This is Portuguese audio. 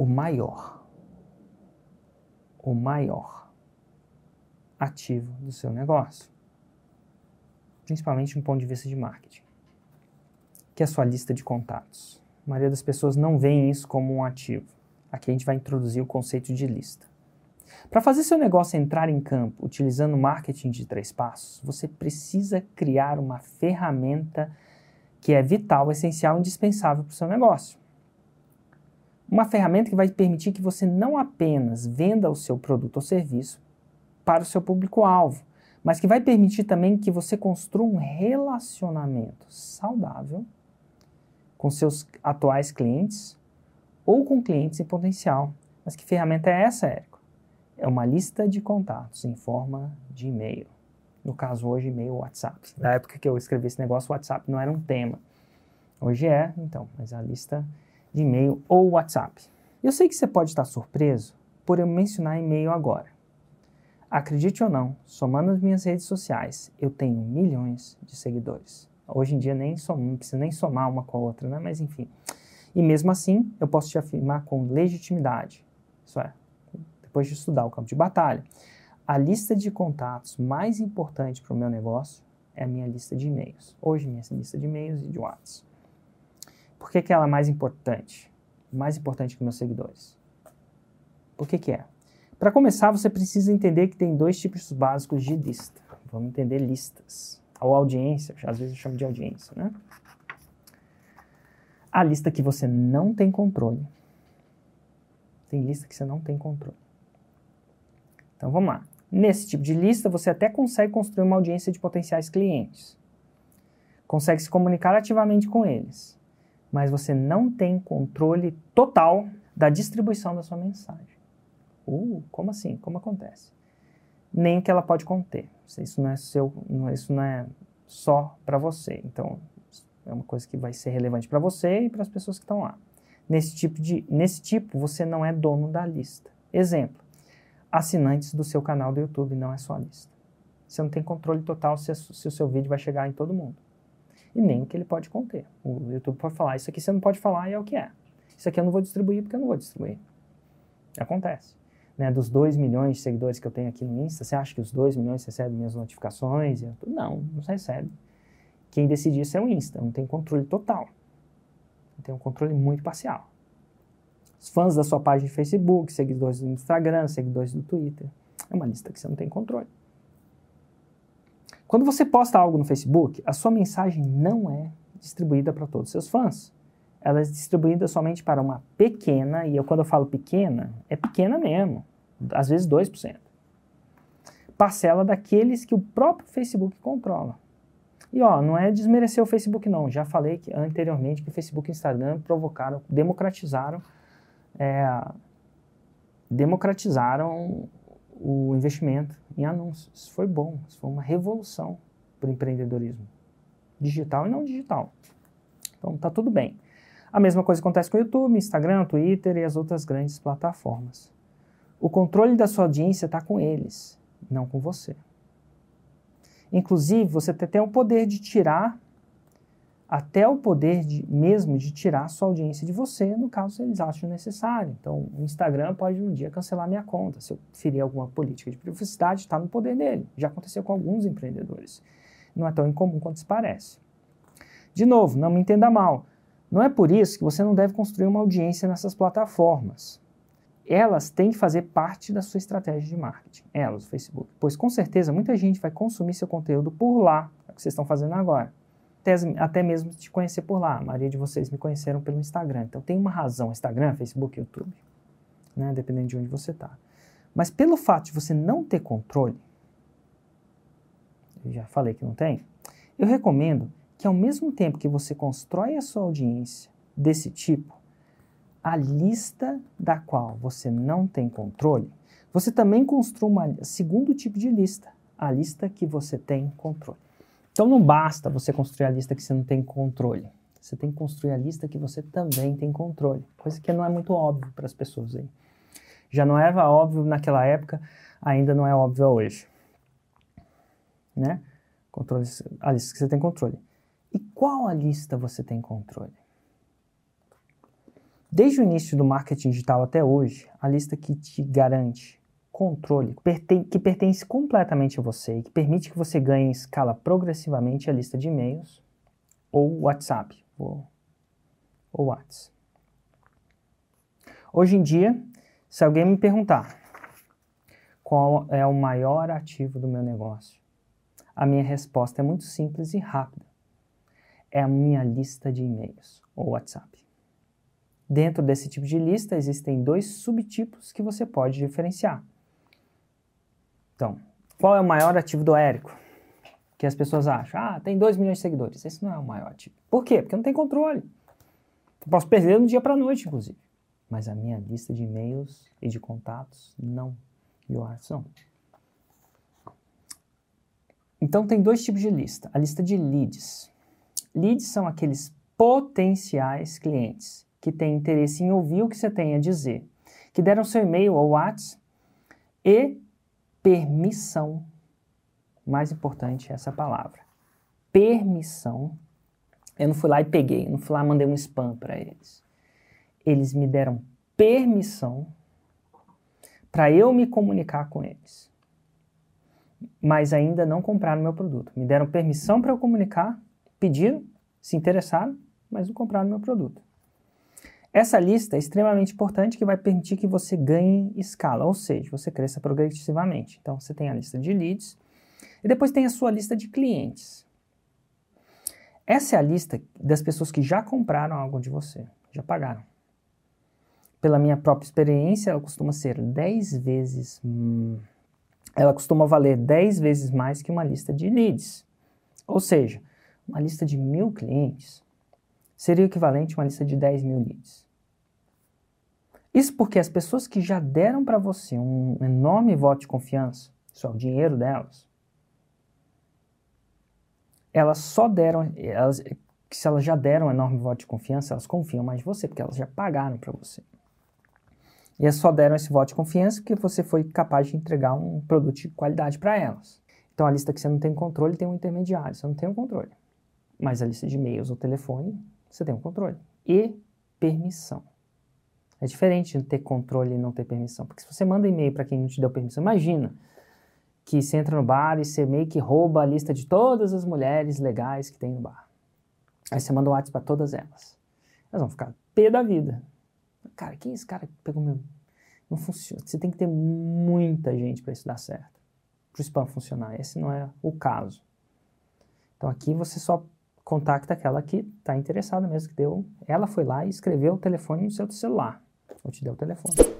o maior, o maior ativo do seu negócio, principalmente um ponto de vista de marketing, que é a sua lista de contatos. A maioria das pessoas não vê isso como um ativo. Aqui a gente vai introduzir o conceito de lista. Para fazer seu negócio entrar em campo utilizando marketing de três passos, você precisa criar uma ferramenta que é vital, essencial, indispensável para o seu negócio. Uma ferramenta que vai permitir que você não apenas venda o seu produto ou serviço para o seu público-alvo, mas que vai permitir também que você construa um relacionamento saudável com seus atuais clientes ou com clientes em potencial. Mas que ferramenta é essa, Érico? É uma lista de contatos em forma de e-mail. No caso, hoje, e-mail WhatsApp. Na época que eu escrevi esse negócio, o WhatsApp não era um tema. Hoje é, então, mas a lista de e-mail ou WhatsApp. Eu sei que você pode estar surpreso por eu mencionar e-mail agora. Acredite ou não, somando as minhas redes sociais, eu tenho milhões de seguidores. Hoje em dia nem som, não precisa nem somar uma com a outra, né? Mas enfim. E mesmo assim, eu posso te afirmar com legitimidade. Isso é, depois de estudar o campo de batalha, a lista de contatos mais importante para o meu negócio é a minha lista de e-mails. Hoje, minha lista de e-mails e de WhatsApp. Por que, que ela é mais importante? Mais importante que meus seguidores. Por que, que é? Para começar, você precisa entender que tem dois tipos básicos de lista. Vamos entender listas. Ou audiência, às vezes eu chamo de audiência, né? A lista que você não tem controle. Tem lista que você não tem controle. Então vamos lá. Nesse tipo de lista, você até consegue construir uma audiência de potenciais clientes. Consegue se comunicar ativamente com eles. Mas você não tem controle total da distribuição da sua mensagem. Uh, como assim? Como acontece? Nem o que ela pode conter. Isso não é seu, isso não é só para você. Então, é uma coisa que vai ser relevante para você e para as pessoas que estão lá. Nesse tipo, de, nesse tipo, você não é dono da lista. Exemplo, assinantes do seu canal do YouTube, não é sua lista. Você não tem controle total se, se o seu vídeo vai chegar em todo mundo. E nem o que ele pode conter. O YouTube pode falar, isso aqui você não pode falar e é o que é. Isso aqui eu não vou distribuir porque eu não vou distribuir. Acontece. Né, dos 2 milhões de seguidores que eu tenho aqui no Insta, você acha que os 2 milhões recebem minhas notificações? Não, não recebe. Quem decide isso é o Insta, não tem controle total. Tem um controle muito parcial. Os fãs da sua página de Facebook, seguidores do Instagram, seguidores do Twitter. É uma lista que você não tem controle. Quando você posta algo no Facebook, a sua mensagem não é distribuída para todos os seus fãs. Ela é distribuída somente para uma pequena, e eu, quando eu falo pequena, é pequena mesmo, às vezes 2%. Parcela daqueles que o próprio Facebook controla. E ó, não é desmerecer o Facebook não, já falei que, anteriormente que o Facebook e o Instagram provocaram, democratizaram, é, democratizaram o investimento em anúncios. Isso foi bom, isso foi uma revolução para o empreendedorismo, digital e não digital. Então tá tudo bem. A mesma coisa acontece com o YouTube, Instagram, Twitter e as outras grandes plataformas. O controle da sua audiência está com eles, não com você. Inclusive, você tem o poder de tirar, até o poder de, mesmo de tirar sua audiência de você, no caso eles acham necessário. Então, o Instagram pode um dia cancelar minha conta. Se eu ferir alguma política de privacidade, está no poder dele. Já aconteceu com alguns empreendedores. Não é tão incomum quanto se parece. De novo, não me entenda mal. Não é por isso que você não deve construir uma audiência nessas plataformas elas têm que fazer parte da sua estratégia de marketing, elas, o Facebook. Pois com certeza muita gente vai consumir seu conteúdo por lá, é o que vocês estão fazendo agora. Até, até mesmo te conhecer por lá. A maioria de vocês me conheceram pelo Instagram. Então tem uma razão: Instagram, Facebook, YouTube, né? dependendo de onde você está. Mas pelo fato de você não ter controle, eu já falei que não tem, eu recomendo que ao mesmo tempo que você constrói a sua audiência desse tipo, a lista da qual você não tem controle, você também construa um segundo tipo de lista, a lista que você tem controle. Então não basta você construir a lista que você não tem controle. Você tem que construir a lista que você também tem controle, coisa que não é muito óbvio para as pessoas aí. Já não era óbvio naquela época, ainda não é óbvio hoje. Né? Controle, a lista que você tem controle. E qual a lista você tem controle? Desde o início do marketing digital até hoje, a lista que te garante controle, que pertence completamente a você e que permite que você ganhe em escala progressivamente a lista de e-mails ou WhatsApp ou, ou WhatsApp. Hoje em dia, se alguém me perguntar qual é o maior ativo do meu negócio, a minha resposta é muito simples e rápida. É a minha lista de e-mails ou WhatsApp. Dentro desse tipo de lista existem dois subtipos que você pode diferenciar. Então, qual é o maior ativo do Érico? Que as pessoas acham, ah, tem 2 milhões de seguidores. Esse não é o maior ativo. Por quê? Porque não tem controle. Eu posso perder de um dia para noite, inclusive. Mas a minha lista de e-mails e de contatos, não. E o não. Então, tem dois tipos de lista. A lista de leads. Leads são aqueles potenciais clientes que têm interesse em ouvir o que você tem a dizer, que deram seu e-mail ou WhatsApp e permissão. Mais importante é essa palavra. Permissão. Eu não fui lá e peguei, não fui lá e mandei um spam para eles. Eles me deram permissão para eu me comunicar com eles. Mas ainda não compraram meu produto. Me deram permissão para eu comunicar, pediram, se interessaram, mas não compraram meu produto. Essa lista é extremamente importante que vai permitir que você ganhe escala, ou seja, você cresça progressivamente. Então, você tem a lista de leads e depois tem a sua lista de clientes. Essa é a lista das pessoas que já compraram algo de você, já pagaram. Pela minha própria experiência, ela costuma ser 10 vezes. Hum, ela costuma valer 10 vezes mais que uma lista de leads. Ou seja, uma lista de mil clientes seria equivalente a uma lista de 10 mil leads. Isso porque as pessoas que já deram para você um enorme voto de confiança, isso é o dinheiro delas, elas só deram, elas, se elas já deram um enorme voto de confiança, elas confiam mais em você, porque elas já pagaram para você. E elas só deram esse voto de confiança porque você foi capaz de entregar um produto de qualidade para elas. Então a lista que você não tem controle tem um intermediário, você não tem o um controle. Mas a lista de e-mails ou telefone, você tem um controle. E permissão. É diferente de ter controle e não ter permissão. Porque se você manda e-mail para quem não te deu permissão, imagina que você entra no bar e você meio que rouba a lista de todas as mulheres legais que tem no bar. Aí você manda um WhatsApp para todas elas. Elas vão ficar pé da vida. Cara, quem é esse cara que pegou meu. Não funciona. Você tem que ter muita gente para isso dar certo. Para o spam funcionar. Esse não é o caso. Então aqui você só contacta aquela que está interessada mesmo, que deu. Ela foi lá e escreveu o telefone no seu celular. Ou te deu o telefone.